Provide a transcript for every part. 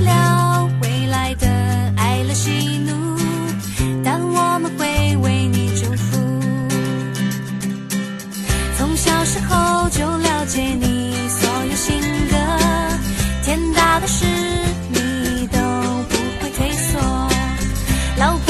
了未来的爱了喜怒，但我们会为你祝福。从小时候就了解你所有性格，天大的事你都不会退缩。老。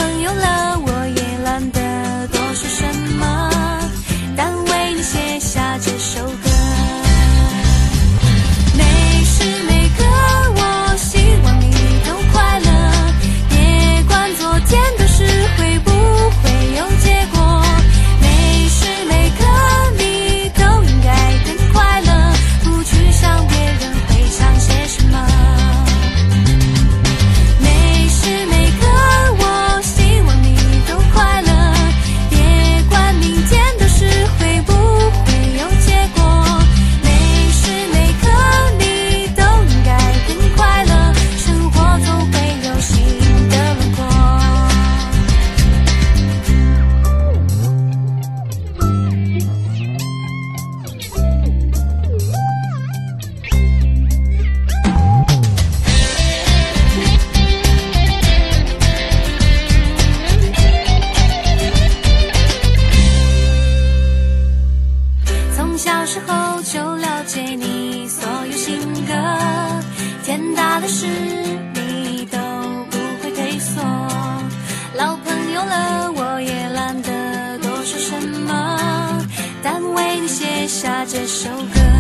天大的事你都不会退缩。老朋友了，我也懒得多说什么，但为你写下这首歌。